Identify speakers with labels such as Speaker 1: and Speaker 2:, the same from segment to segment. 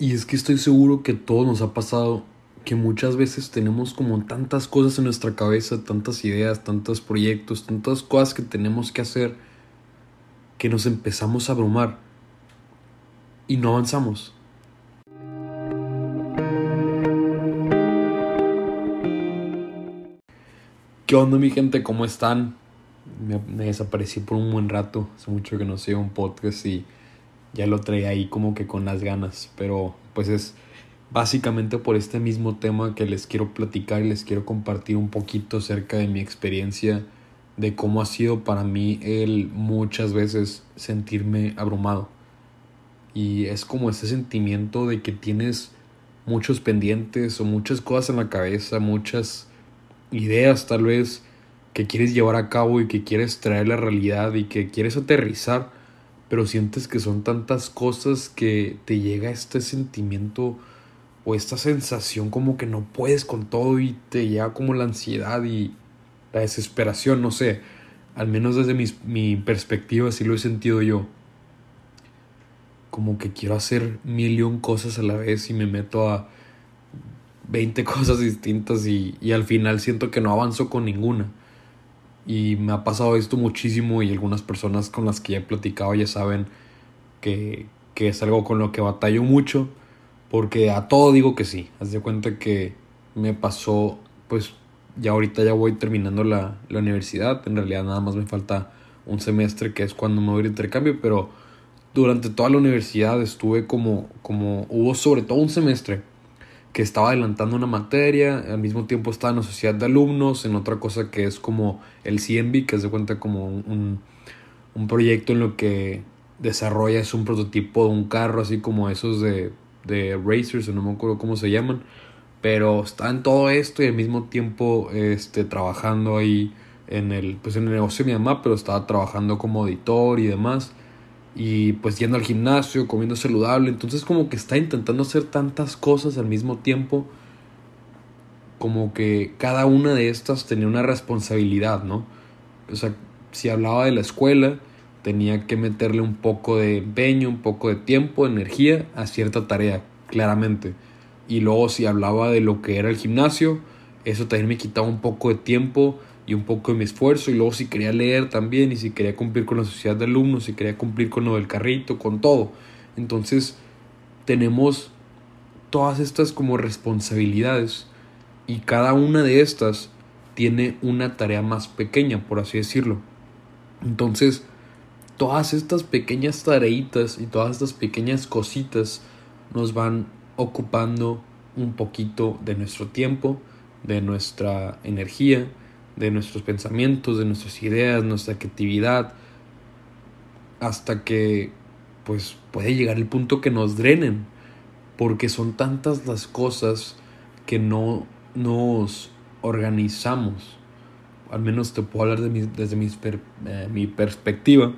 Speaker 1: Y es que estoy seguro que todo nos ha pasado que muchas veces tenemos como tantas cosas en nuestra cabeza, tantas ideas, tantos proyectos, tantas cosas que tenemos que hacer, que nos empezamos a abrumar y no avanzamos. ¿Qué onda mi gente? ¿Cómo están? Me, desaparecí por un buen rato, hace mucho que no sé un podcast y ya lo traía ahí como que con las ganas, pero pues es básicamente por este mismo tema que les quiero platicar y les quiero compartir un poquito acerca de mi experiencia, de cómo ha sido para mí el muchas veces sentirme abrumado. Y es como ese sentimiento de que tienes muchos pendientes o muchas cosas en la cabeza, muchas ideas tal vez que quieres llevar a cabo y que quieres traer la realidad y que quieres aterrizar, pero sientes que son tantas cosas que te llega este sentimiento o esta sensación como que no puedes con todo y te llega como la ansiedad y la desesperación, no sé, al menos desde mi, mi perspectiva así lo he sentido yo. Como que quiero hacer mil y cosas a la vez y me meto a 20 cosas distintas y, y al final siento que no avanzo con ninguna. Y me ha pasado esto muchísimo y algunas personas con las que ya he platicado ya saben que, que es algo con lo que batallo mucho porque a todo digo que sí. Haz de cuenta que me pasó, pues ya ahorita ya voy terminando la, la universidad. En realidad nada más me falta un semestre que es cuando me voy de intercambio, pero durante toda la universidad estuve como, como hubo sobre todo un semestre que estaba adelantando una materia, al mismo tiempo estaba en la sociedad de alumnos, en otra cosa que es como el CMB, que es de cuenta como un, un proyecto en lo que desarrollas un prototipo de un carro, así como esos de de Racers, o no me acuerdo cómo se llaman, pero está en todo esto y al mismo tiempo este, trabajando ahí en el, pues en el negocio de mi mamá, pero estaba trabajando como editor y demás. Y pues yendo al gimnasio, comiendo saludable. Entonces como que está intentando hacer tantas cosas al mismo tiempo. Como que cada una de estas tenía una responsabilidad, ¿no? O sea, si hablaba de la escuela, tenía que meterle un poco de empeño, un poco de tiempo, energía a cierta tarea, claramente. Y luego si hablaba de lo que era el gimnasio, eso también me quitaba un poco de tiempo y un poco de mi esfuerzo. Y luego si quería leer también, y si quería cumplir con la sociedad de alumnos, si quería cumplir con lo del carrito, con todo. Entonces tenemos todas estas como responsabilidades y cada una de estas tiene una tarea más pequeña, por así decirlo. Entonces, todas estas pequeñas tareitas y todas estas pequeñas cositas nos van ocupando un poquito de nuestro tiempo, de nuestra energía, de nuestros pensamientos, de nuestras ideas, nuestra creatividad, hasta que pues puede llegar el punto que nos drenen, porque son tantas las cosas que no nos organizamos. Al menos te puedo hablar de desde mi, eh, mi perspectiva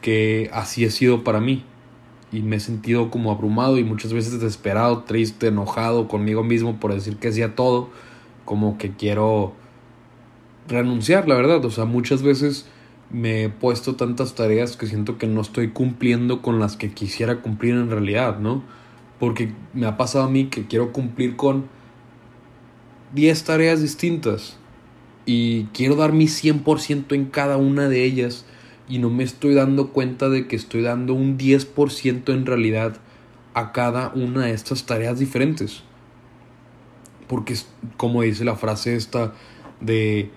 Speaker 1: que así ha sido para mí. Y me he sentido como abrumado y muchas veces desesperado, triste, enojado conmigo mismo por decir que hacía todo. Como que quiero renunciar, la verdad. O sea, muchas veces me he puesto tantas tareas que siento que no estoy cumpliendo con las que quisiera cumplir en realidad, ¿no? Porque me ha pasado a mí que quiero cumplir con 10 tareas distintas y quiero dar mi 100% en cada una de ellas y no me estoy dando cuenta de que estoy dando un 10% en realidad a cada una de estas tareas diferentes. Porque como dice la frase esta de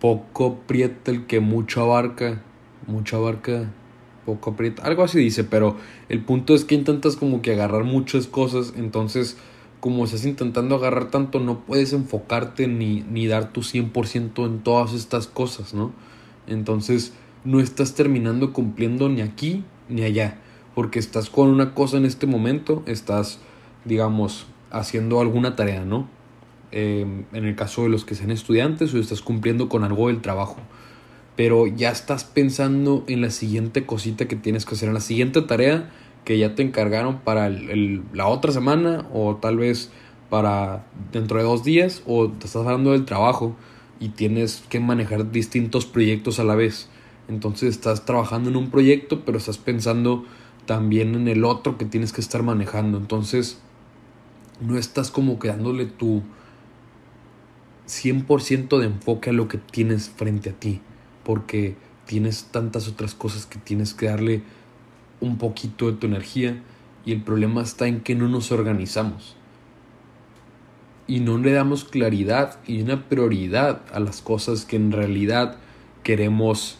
Speaker 1: poco aprieta el que mucho abarca, mucho abarca, poco aprieta, algo así dice, pero el punto es que intentas como que agarrar muchas cosas, entonces como estás intentando agarrar tanto no puedes enfocarte ni, ni dar tu 100% en todas estas cosas, ¿no? Entonces no estás terminando cumpliendo ni aquí ni allá, porque estás con una cosa en este momento, estás, digamos, haciendo alguna tarea, ¿no? Em, en el caso de los que sean estudiantes o estás cumpliendo con algo del trabajo, pero ya estás pensando en la siguiente cosita que tienes que hacer, en la siguiente tarea que ya te encargaron para la otra semana o tal vez para dentro de dos días o te estás hablando del trabajo y tienes que manejar distintos proyectos a la vez. Entonces estás trabajando en un proyecto, pero estás pensando también en el otro que tienes que estar manejando. Entonces, no estás como quedándole tu 100% de enfoque a lo que tienes frente a ti, porque tienes tantas otras cosas que tienes que darle un poquito de tu energía y el problema está en que no nos organizamos y no le damos claridad y una prioridad a las cosas que en realidad queremos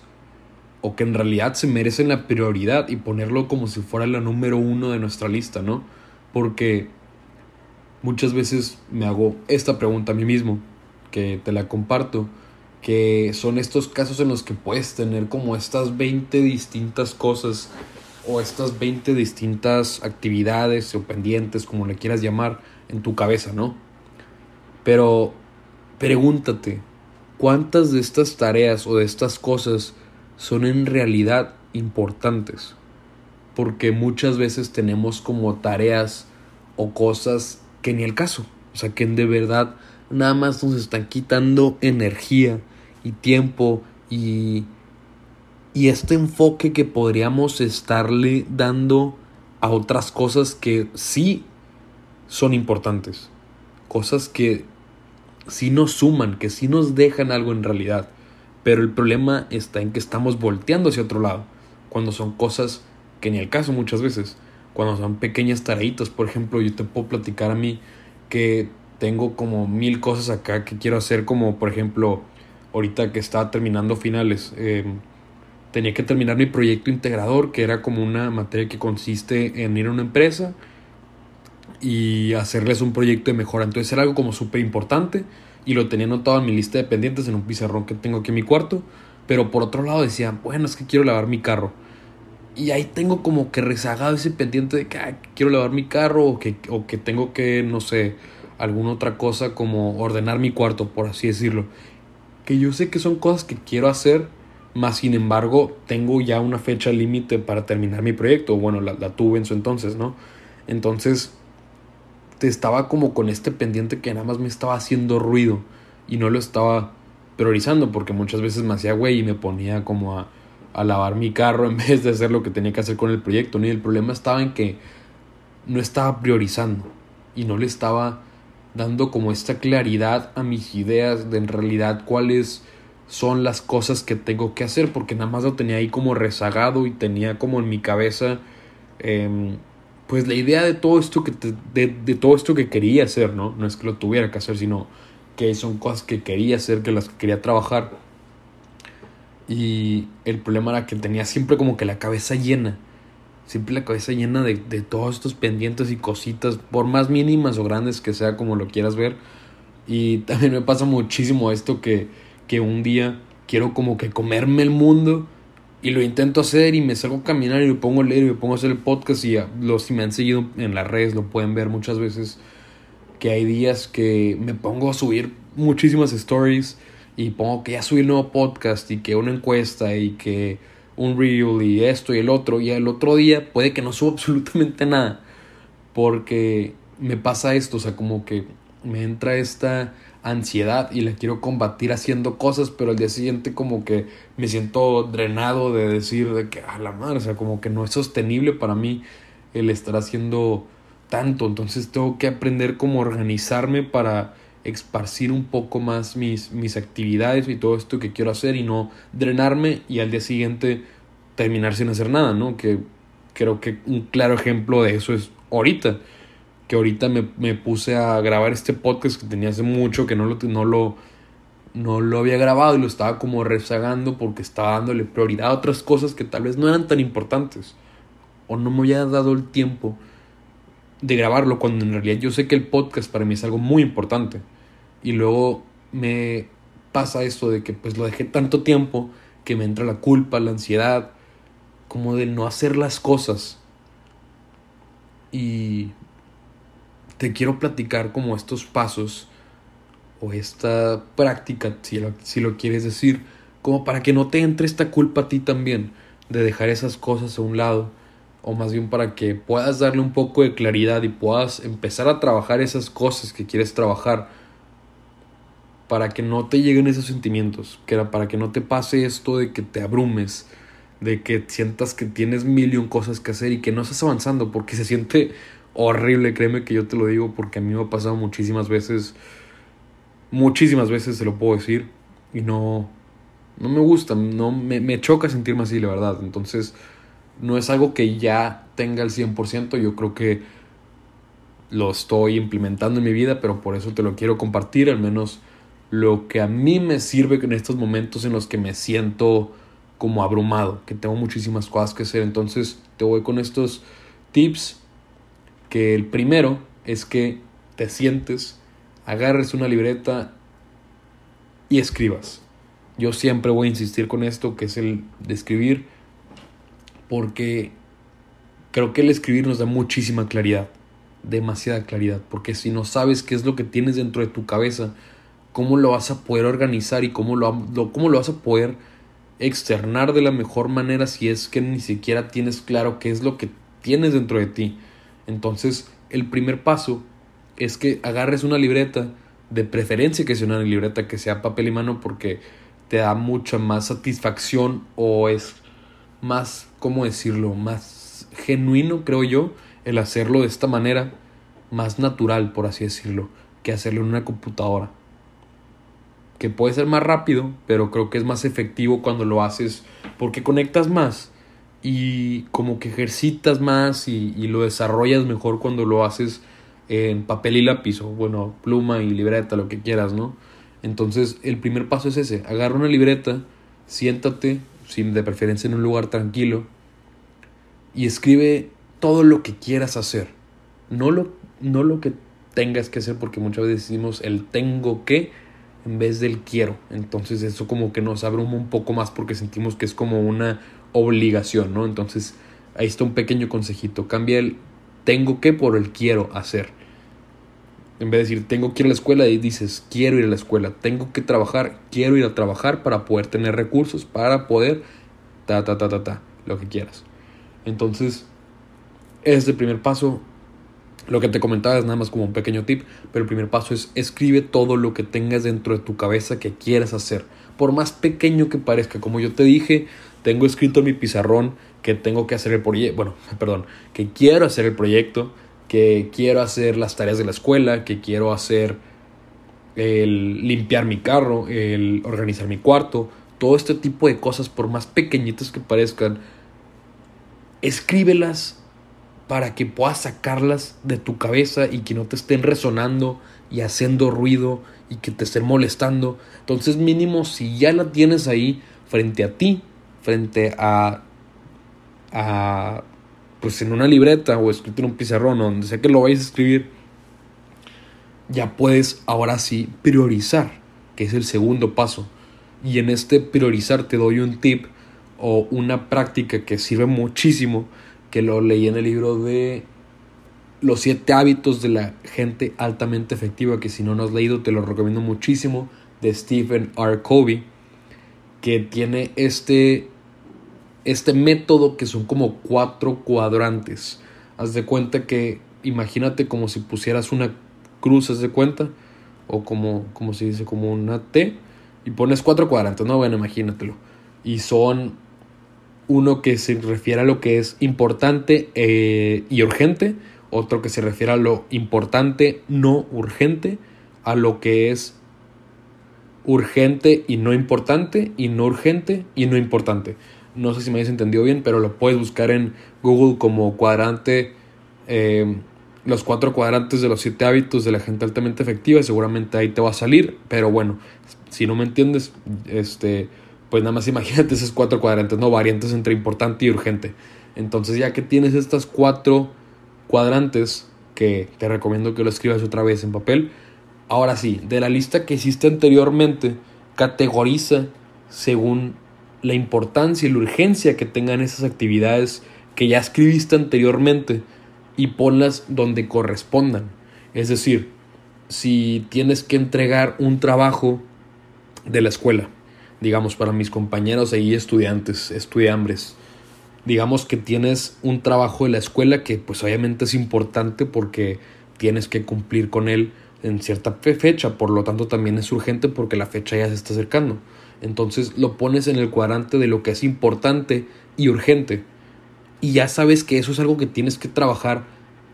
Speaker 1: o que en realidad se merecen la prioridad y ponerlo como si fuera la número uno de nuestra lista, ¿no? Porque muchas veces me hago esta pregunta a mí mismo, que te la comparto, que son estos casos en los que puedes tener como estas 20 distintas cosas o estas 20 distintas actividades o pendientes, como le quieras llamar, en tu cabeza, ¿no? Pero pregúntate, ¿cuántas de estas tareas o de estas cosas son en realidad importantes? Porque muchas veces tenemos como tareas o cosas que ni el caso, o sea, que de verdad nada más nos están quitando energía y tiempo y y este enfoque que podríamos estarle dando a otras cosas que sí son importantes, cosas que sí nos suman, que sí nos dejan algo en realidad, pero el problema está en que estamos volteando hacia otro lado, cuando son cosas que ni el caso muchas veces, cuando son pequeñas tareitas, por ejemplo, yo te puedo platicar a mí que tengo como mil cosas acá que quiero hacer, como por ejemplo, ahorita que estaba terminando finales, eh, tenía que terminar mi proyecto integrador, que era como una materia que consiste en ir a una empresa y hacerles un proyecto de mejora. Entonces era algo como súper importante y lo tenía anotado en mi lista de pendientes en un pizarrón que tengo aquí en mi cuarto. Pero por otro lado decía, bueno, es que quiero lavar mi carro. Y ahí tengo como que rezagado ese pendiente de que quiero lavar mi carro o que, o que tengo que, no sé, alguna otra cosa como ordenar mi cuarto, por así decirlo. Que yo sé que son cosas que quiero hacer, más sin embargo, tengo ya una fecha límite para terminar mi proyecto. Bueno, la, tuve en su entonces, ¿no? Entonces, te estaba como con este pendiente que nada más me estaba haciendo ruido y no lo estaba priorizando porque muchas veces me hacía güey y me ponía como a, a, lavar mi carro en vez de hacer lo que tenía que hacer con el proyecto. ¿no? Y el problema estaba en que no estaba priorizando y no le estaba dando como esta claridad a mis ideas de en realidad cuál es son las cosas que tengo que hacer porque nada más lo tenía ahí como rezagado y tenía como en mi cabeza em, pues la idea de todo esto que de, de, todo esto que quería hacer no no es que lo tuviera que hacer sino que son cosas que quería hacer que las quería trabajar. Y el problema era que tenía siempre como que la cabeza llena siempre la cabeza llena de, de todos estos pendientes y cositas por más mínimas o grandes que sea como lo quieras ver. Y también me pasa muchísimo esto que que un día quiero como que comerme el mundo y lo intento hacer y me salgo a caminar y me pongo a leer y me pongo a hacer el podcast y los si me han seguido en las redes lo pueden ver muchas veces que hay días que me pongo a subir muchísimas stories y pongo que ya subí el nuevo podcast y que una encuesta y que un reel y esto y el otro y el otro día puede que no suba absolutamente nada porque me pasa esto, o sea, como que me entra esta ansiedad y la quiero combatir haciendo cosas, pero al día siguiente como que me siento drenado de decir de que a la madre, o sea, como que no es sostenible para mí el estar haciendo tanto, entonces tengo que aprender cómo organizarme para esparcir un poco más mis, mis actividades y todo esto que quiero hacer y no drenarme y al día siguiente terminar sin hacer nada, ¿no? Que creo que un claro ejemplo de eso es ahorita que ahorita me, me, puse a grabar este podcast que tenía hace mucho que no lo, no lo, no lo había grabado y lo estaba como rezagando porque estaba dándole prioridad a otras cosas que tal vez no eran tan importantes o no me había dado el tiempo de grabarlo cuando en realidad yo sé que el podcast para mí es algo muy importante y luego me pasa esto de que pues lo dejé tanto tiempo que me entra la culpa, la ansiedad como de no hacer las cosas. Y te quiero platicar como estos pasos o esta práctica, si lo, si lo quieres decir, como para que no te entre esta culpa a ti también de dejar esas cosas a un lado, o más bien para que puedas darle un poco de claridad y puedas empezar a trabajar esas cosas que quieres trabajar, para que no te lleguen esos sentimientos, que era para que no te pase esto de que te abrumes, de que sientas que tienes mil cosas que hacer y que no estás avanzando porque se siente horrible, créeme que yo te lo digo porque a mí me ha pasado muchísimas veces, muchísimas veces se lo puedo decir y no, no me gusta, no me, me choca sentirme así, la verdad. Entonces, no es algo que ya tenga el 100%, yo creo que lo estoy implementando en mi vida, pero por eso te lo quiero compartir, al menos lo que a mí me sirve en estos momentos en los que me siento como abrumado, que tengo muchísimas cosas que hacer. Entonces te voy con estos tips, que el primero es que te sientes, agarres una libreta y escribas. Yo siempre voy a insistir con esto, que es el de escribir, porque creo que el escribir nos da muchísima claridad, demasiada claridad, porque si no sabes qué es lo que tienes dentro de tu cabeza, cómo lo vas a poder organizar y cómo lo, cómo lo vas a poder externar de la mejor manera si es que ni siquiera tienes claro qué es lo que tienes dentro de ti. Entonces, el primer paso es que agarres una libreta, de preferencia que sea una libreta que sea papel y mano porque te da mucha más satisfacción o es más, ¿cómo decirlo?, más genuino, creo yo, el hacerlo de esta manera, más natural, por así decirlo, que hacerlo en una computadora que puede ser más rápido, pero creo que es más efectivo cuando lo haces porque conectas más y como que ejercitas más y, lo desarrollas mejor cuando lo haces en papel y lápiz o bueno, pluma y libreta, lo que quieras, ¿no? Entonces el primer paso es ese, agarra una libreta, siéntate, sin de preferencia en un lugar tranquilo, y escribe todo lo que quieras hacer, no lo, no lo que tengas que hacer porque muchas veces decimos el tengo que, en vez del quiero. Entonces eso como que nos abre un poco más porque sentimos que es como una obligación, ¿no? Entonces ahí está un pequeño consejito. Cambia el tengo que por el quiero hacer. En vez de decir tengo que ir a la escuela y dices quiero ir a la escuela. Tengo que trabajar, quiero ir a trabajar para poder tener recursos, para poder ta ta ta ta ta, lo que quieras. Entonces, es el primer paso lo que te comentaba es nada más como un pequeño tip, pero el primer paso es escribe todo lo que tengas dentro de tu cabeza que quieras hacer. Por más pequeño que parezca, como yo te dije, tengo escrito en mi pizarrón que tengo que hacer el proyecto, bueno, perdón, que quiero hacer el proyecto, que quiero hacer las tareas de la escuela, que quiero hacer el limpiar mi carro, el organizar mi cuarto, todo este tipo de cosas, por más pequeñitas que parezcan, escríbelas para que puedas sacarlas de tu cabeza y que no te estén resonando y haciendo ruido y que te estén molestando. Entonces mínimo si ya la tienes ahí frente a ti, frente a, a pues en una libreta o escrito en un pizarrón o donde sea que lo vayas a escribir, ya puedes ahora sí priorizar, que es el segundo paso. Y en este priorizar te doy un tip o una práctica que sirve muchísimo que lo leí en el libro de Los siete hábitos de la gente altamente efectiva, que si no lo has leído te lo recomiendo muchísimo, de Stephen R. Covey, que tiene este, este método que son como cuatro cuadrantes. Haz de cuenta que, imagínate como si pusieras una cruz, haz de cuenta, o como, como se dice, como una T, y pones cuatro cuadrantes, no, bueno, imagínatelo. Y son uno que se refiere a lo que es importante eh, y urgente, otro que se refiere a lo importante, no urgente, a lo que es urgente y no importante, y no urgente y no importante. No sé si me habéis entendido bien, pero lo puedes buscar en Google como cuadrante, eh, los cuatro cuadrantes de los siete hábitos de la gente altamente efectiva, seguramente ahí te va a salir, pero bueno, si no me entiendes, este pues nada más imagínate esos cuatro cuadrantes, ¿no? Variantes entre importante y urgente. Entonces ya que tienes estas cuatro cuadrantes, que te recomiendo que lo escribas otra vez en papel, ahora sí, de la lista que hiciste anteriormente, categoriza según la importancia y la urgencia que tengan esas actividades que ya escribiste anteriormente y ponlas donde correspondan. Es decir, si tienes que entregar un trabajo de la escuela, digamos, para mis compañeros y estudiantes, estudiambres. Digamos que tienes un trabajo de la escuela que pues obviamente es importante porque tienes que cumplir con él en cierta fecha, por lo tanto también es urgente porque la fecha ya se está acercando. Entonces lo pones en el cuadrante de lo que es importante y urgente. Y ya sabes que eso es algo que tienes que trabajar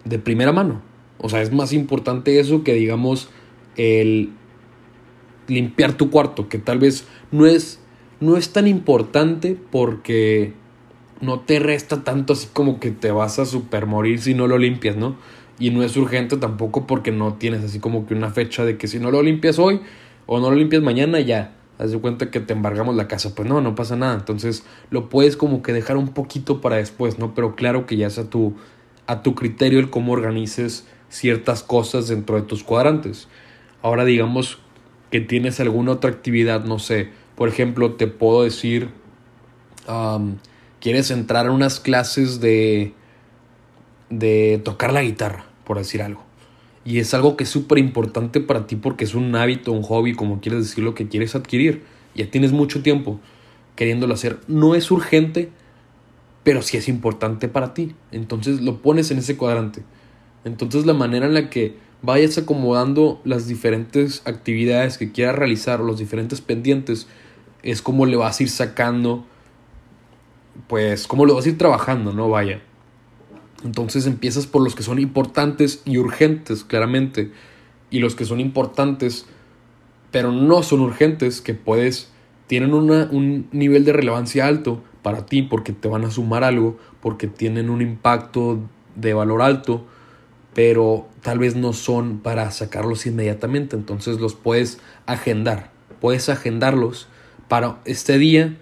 Speaker 1: de primera mano. O sea, es más importante eso que digamos el limpiar tu cuarto, que tal vez no es, no es tan importante porque no te resta tanto así como que te vas a super morir si no lo limpias, ¿no? Y no es urgente tampoco porque no tienes así como que una fecha de que si no lo limpias hoy o no lo limpias mañana ya, haz de cuenta que te embargamos la casa. Pues no, no pasa nada. Entonces lo puedes como que dejar un poquito para después, ¿no? Pero claro que ya es a tu, a tu criterio el cómo organices ciertas cosas dentro de tus cuadrantes. Ahora digamos que tienes alguna otra actividad, no sé, por ejemplo, te puedo decir, quieres entrar a unas clases de, de tocar la guitarra, por decir algo. Y es algo que es súper importante para ti porque es un hábito, un hobby, como quieres decir, lo que quieres adquirir. Ya tienes mucho tiempo queriéndolo hacer. No es urgente, pero sí es importante para ti. Entonces lo pones en ese cuadrante. Entonces la manera en la que vayas acomodando las diferentes actividades que quieras realizar o los diferentes pendientes es como le vas a ir sacando, pues como lo vas a ir trabajando, ¿no? Vaya. Entonces empiezas por los que son importantes y urgentes, claramente. Y los que son importantes, pero no son urgentes, que puedes, tienen una, un nivel de relevancia alto para ti porque te van a sumar algo, porque tienen un impacto de valor alto, pero tal vez no son para sacarlos inmediatamente. Entonces los puedes agendar. Puedes agendarlos para este día.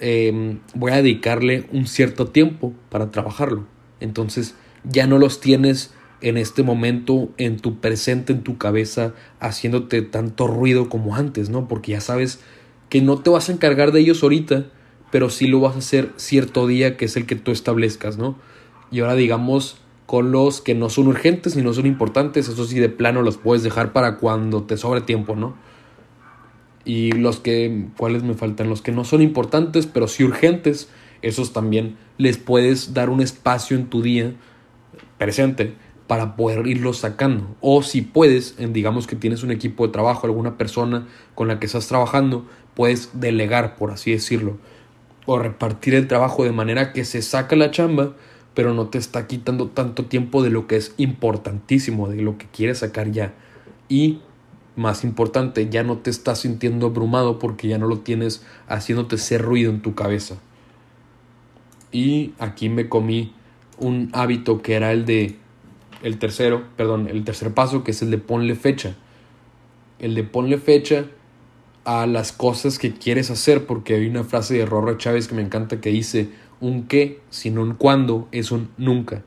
Speaker 1: Em, voy a dedicarle un cierto tiempo para trabajarlo entonces ya no los tienes en este momento en tu presente, en tu cabeza, haciéndote tanto ruido como antes, ¿no? Porque ya sabes que no te vas a encargar de ellos ahorita, pero sí lo vas a hacer cierto día que es el que tú establezcas, ¿no? Y ahora digamos con los que no son urgentes ni no son importantes, eso sí de plano los puedes dejar para cuando te sobre tiempo, ¿no? Y los que, ¿cuáles me faltan? Los que no son importantes, pero sí urgentes, esos también les puedes dar un espacio en tu día presente para poder irlos sacando. O si puedes, digamos que tienes un equipo de trabajo, alguna persona con la que estás trabajando, puedes delegar, por así decirlo, o repartir el trabajo de manera que se saca la chamba, pero no te está quitando tanto tiempo de lo que es importantísimo, de lo que quieres sacar ya. Y más importante, ya no te estás sintiendo abrumado porque ya no lo tienes haciéndote ser ruido en tu cabeza. Y aquí me comí un hábito que era el de el tercero, perdón, el tercer paso que es el de ponle fecha. El de ponle fecha a las cosas que quieres hacer, porque hay una frase de Rorro Chávez que me encanta que dice, un qué, sino un cuándo, es un nunca.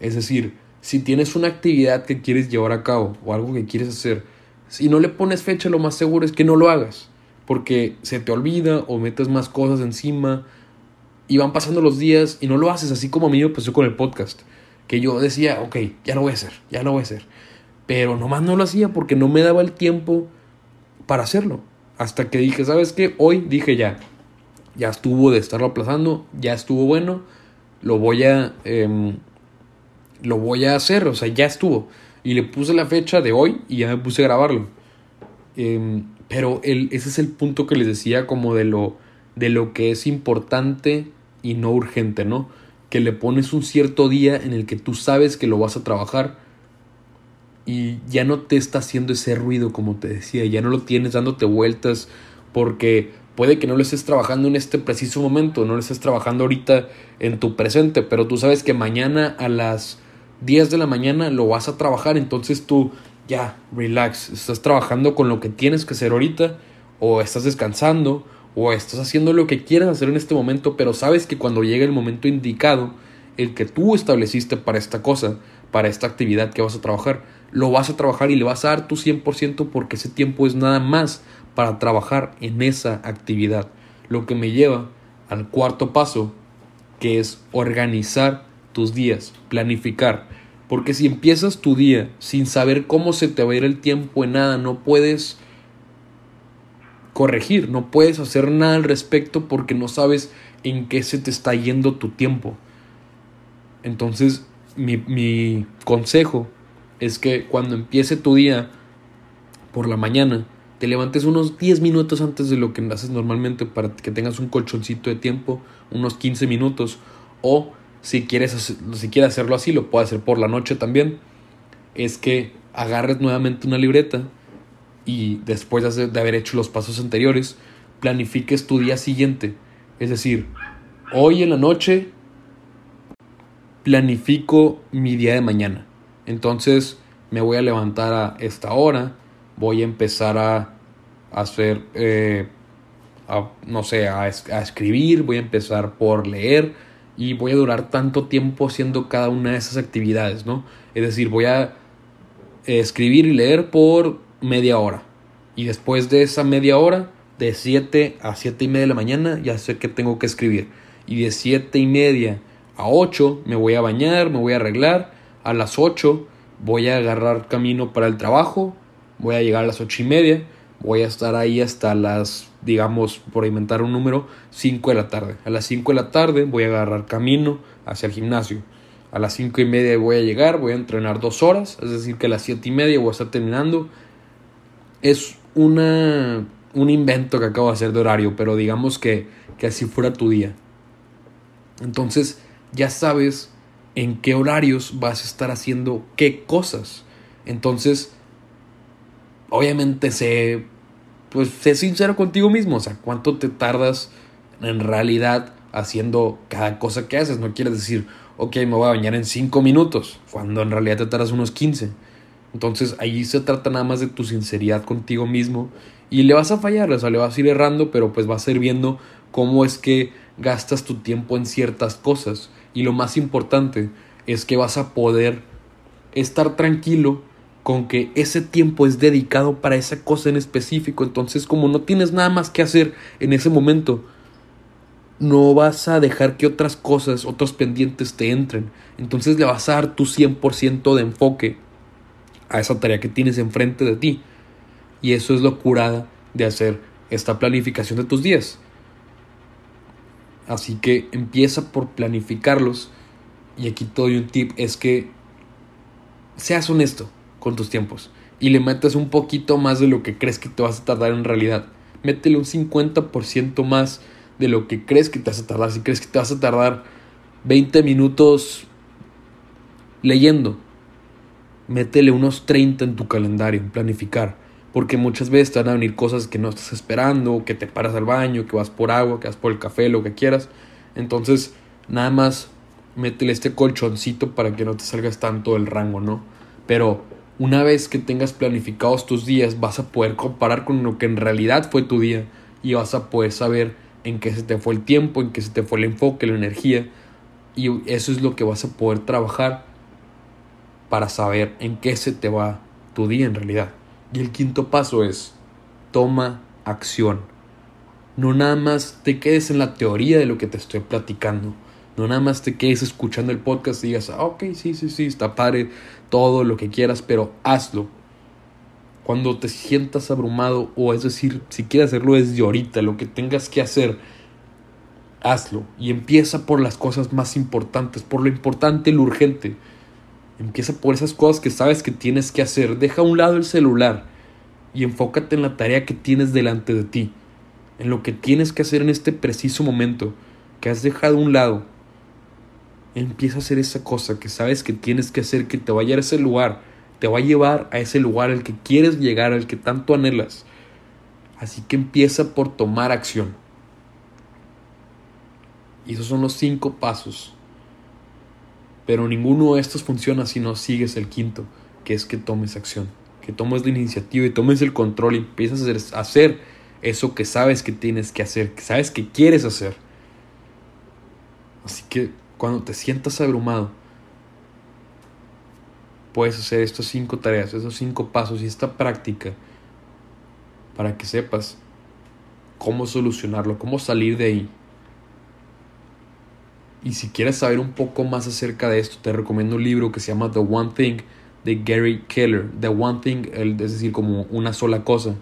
Speaker 1: Es decir, si tienes una actividad que quieres llevar a cabo o algo que quieres hacer, si no le pones fecha, lo más seguro es que no lo hagas, porque se te olvida o metes más cosas encima y van pasando los días y no lo haces así como a mí me pasó con el podcast. Que yo decía, ok, ya lo voy a hacer, ya lo voy a hacer. Pero nomás no lo hacía porque no me daba el tiempo para hacerlo. Hasta que dije, ¿sabes qué? Hoy dije ya, ya estuvo de estarlo aplazando, ya estuvo bueno, lo voy a, em, lo voy a hacer, o sea, ya estuvo. Y le puse la fecha de hoy y ya me puse a grabarlo. Em, pero el, ese es el punto que les decía como de lo, de lo que es importante y no urgente, ¿no? Que le pones un cierto día en el que tú sabes que lo vas a trabajar y ya no te está haciendo ese ruido, como te decía, ya no lo tienes dándote vueltas porque puede que no lo estés trabajando en este preciso momento, no lo estés trabajando ahorita en tu presente, pero tú sabes que mañana a las 10 de la mañana lo vas a trabajar, entonces tú ya, relax, estás trabajando con lo que tienes que hacer ahorita o estás descansando o estás haciendo lo que quieras hacer en este momento, pero sabes que cuando llegue el momento indicado, el que tú estableciste para esta cosa, para esta actividad que vas a trabajar, lo vas a trabajar y le vas a dar tu 100% porque ese tiempo es nada más para trabajar en esa actividad. Lo que me lleva al cuarto paso, que es organizar tus días, planificar. Porque si empiezas tu día sin saber cómo se te va a ir el tiempo en nada, no puedes corregir, no puedes hacer nada al respecto porque no sabes en qué se te está yendo tu tiempo. Entonces, mi, mi consejo es que cuando empiece tu día por la mañana, te levantes unos 10 minutos antes de lo que haces normalmente para que tengas un colchoncito de tiempo, unos 15 minutos. O si quieres, si quieres hacerlo así, lo puedes hacer por la noche también. Es que agarres nuevamente una libreta y después de haber hecho los pasos anteriores, planifiques tu día siguiente. Es decir, hoy en la noche planifico mi día de mañana. Entonces me voy a levantar a esta hora, voy a empezar a, hacer, eh, no sé, a, escribir, voy a empezar por leer y voy a durar tanto tiempo haciendo cada una de esas actividades, ¿no? Es decir, voy a escribir y leer por media hora. Y después de esa media hora, de 7 a 7 y media de la mañana, ya sé que tengo que escribir. Y de 7 y media a 8 me voy a bañar, me voy a arreglar. A las 8 voy a agarrar camino para el trabajo. Voy a llegar a las 8 y media. Voy a estar ahí hasta las, digamos, por inventar un número, 5 de la tarde. A las 5 de la tarde voy a agarrar camino hacia el gimnasio. A las 5 y media voy a llegar, voy a entrenar dos horas, es decir, que a las 7 y media voy a estar terminando. Es una, un invento que acabo de hacer de horario, pero digamos que, que así fuera tu día. Entonces, ya sabes en qué horarios vas a estar haciendo qué cosas. Entonces, obviamente sé, pues sé sincero contigo mismo, o sea, cuánto te tardas en realidad haciendo cada cosa que haces. No quieres decir, ok, me voy a bañar en 5 minutos, cuando en realidad te tardas unos 15. Entonces ahí se trata nada más de tu sinceridad contigo mismo y le vas a fallar, o sea, le vas a ir errando, pero pues vas a ir viendo cómo es que gastas tu tiempo en ciertas cosas. Y lo más importante es que vas a poder estar tranquilo con que ese tiempo es dedicado para esa cosa en específico. Entonces, como no tienes nada más que hacer en ese momento, no vas a dejar que otras cosas, otros pendientes te entren. Entonces le vas a dar tu 100% de enfoque a esa tarea que tienes enfrente de ti. Y eso es lo curada de hacer esta planificación de tus días. Así que empieza por planificarlos. Y aquí te doy un tip, es que seas honesto con tus tiempos. Y le metas un poquito más de lo que crees que te vas a tardar en realidad. Métele un 50% más de lo que crees que te vas a tardar. Si crees que te vas a tardar 20 minutos leyendo, métele unos 30 en tu calendario, en planificar porque muchas veces te van a venir cosas que no estás esperando, que te paras al baño, que vas por agua, que vas por el café, lo que quieras. Entonces, nada más métele este colchoncito para que no te salgas tanto del rango, ¿no? Pero una vez que tengas planificados tus días, vas a poder comparar con lo que en realidad fue tu día y vas a poder saber en qué se te fue el tiempo, en qué se te fue el enfoque, la energía. Y eso es lo que vas a poder trabajar para saber en qué se te va tu día en realidad. Y el quinto paso es, toma acción. No nada más te quedes en la teoría de lo que te estoy platicando. No nada más te quedes escuchando el podcast y digas, ah, ok, sí, sí, sí, está padre, todo lo que quieras, pero hazlo. Cuando te sientas abrumado, o es decir, si quieres hacerlo desde ahorita, lo que tengas que hacer, hazlo. Y empieza por las cosas más importantes, por lo importante, lo urgente. Empieza por esas cosas que sabes que tienes que hacer. Deja a un lado el celular y enfócate en la tarea que tienes delante de ti. En lo que tienes que hacer en este preciso momento que has dejado a un lado. Empieza a hacer esa cosa que sabes que tienes que hacer, que te va a llevar a ese lugar. Te va a llevar a ese lugar al que quieres llegar, al que tanto anhelas. Así que empieza por tomar acción. Y esos son los cinco pasos pero ninguno de estos funciona si no sigues el quinto, que es que tomes acción, que tomes la iniciativa y tomes el control y empiezas a hacer, eso que sabes que tienes que hacer, que sabes que quieres hacer. Así que cuando te sientas abrumado, puedes hacer estas cinco tareas, estos cinco pasos y esta práctica para que sepas cómo solucionarlo, cómo salir de ahí. Y si quieres saber un poco más acerca de esto, te recomiendo un libro que se llama The One Thing de Gary Keller. The One Thing, es decir, como una sola cosa.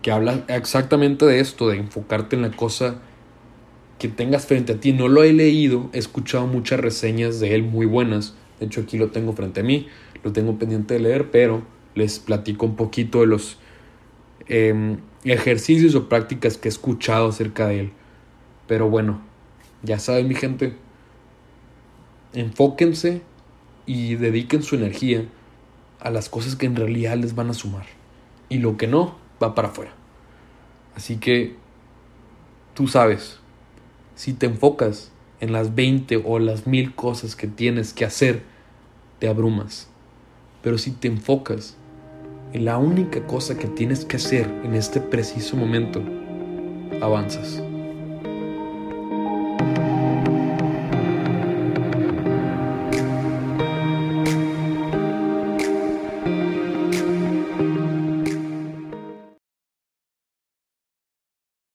Speaker 1: Que habla exactamente de esto, de enfocarte en la cosa que tengas frente a ti. No lo he leído, he escuchado muchas reseñas de él muy buenas. De hecho, aquí lo tengo frente a mí, lo tengo pendiente de leer, pero les platico un poquito de los em, ejercicios o prácticas que he escuchado acerca de él. Pero bueno, ya saben mi gente, enfóquense y dediquen su energía a las cosas que en realidad les van a sumar. Y lo que no, va para afuera. Así que tú sabes, si te enfocas en las 20 o las mil cosas que tienes que hacer, te abrumas. Pero si te enfocas en la única cosa que tienes que hacer en este preciso momento, avanzas.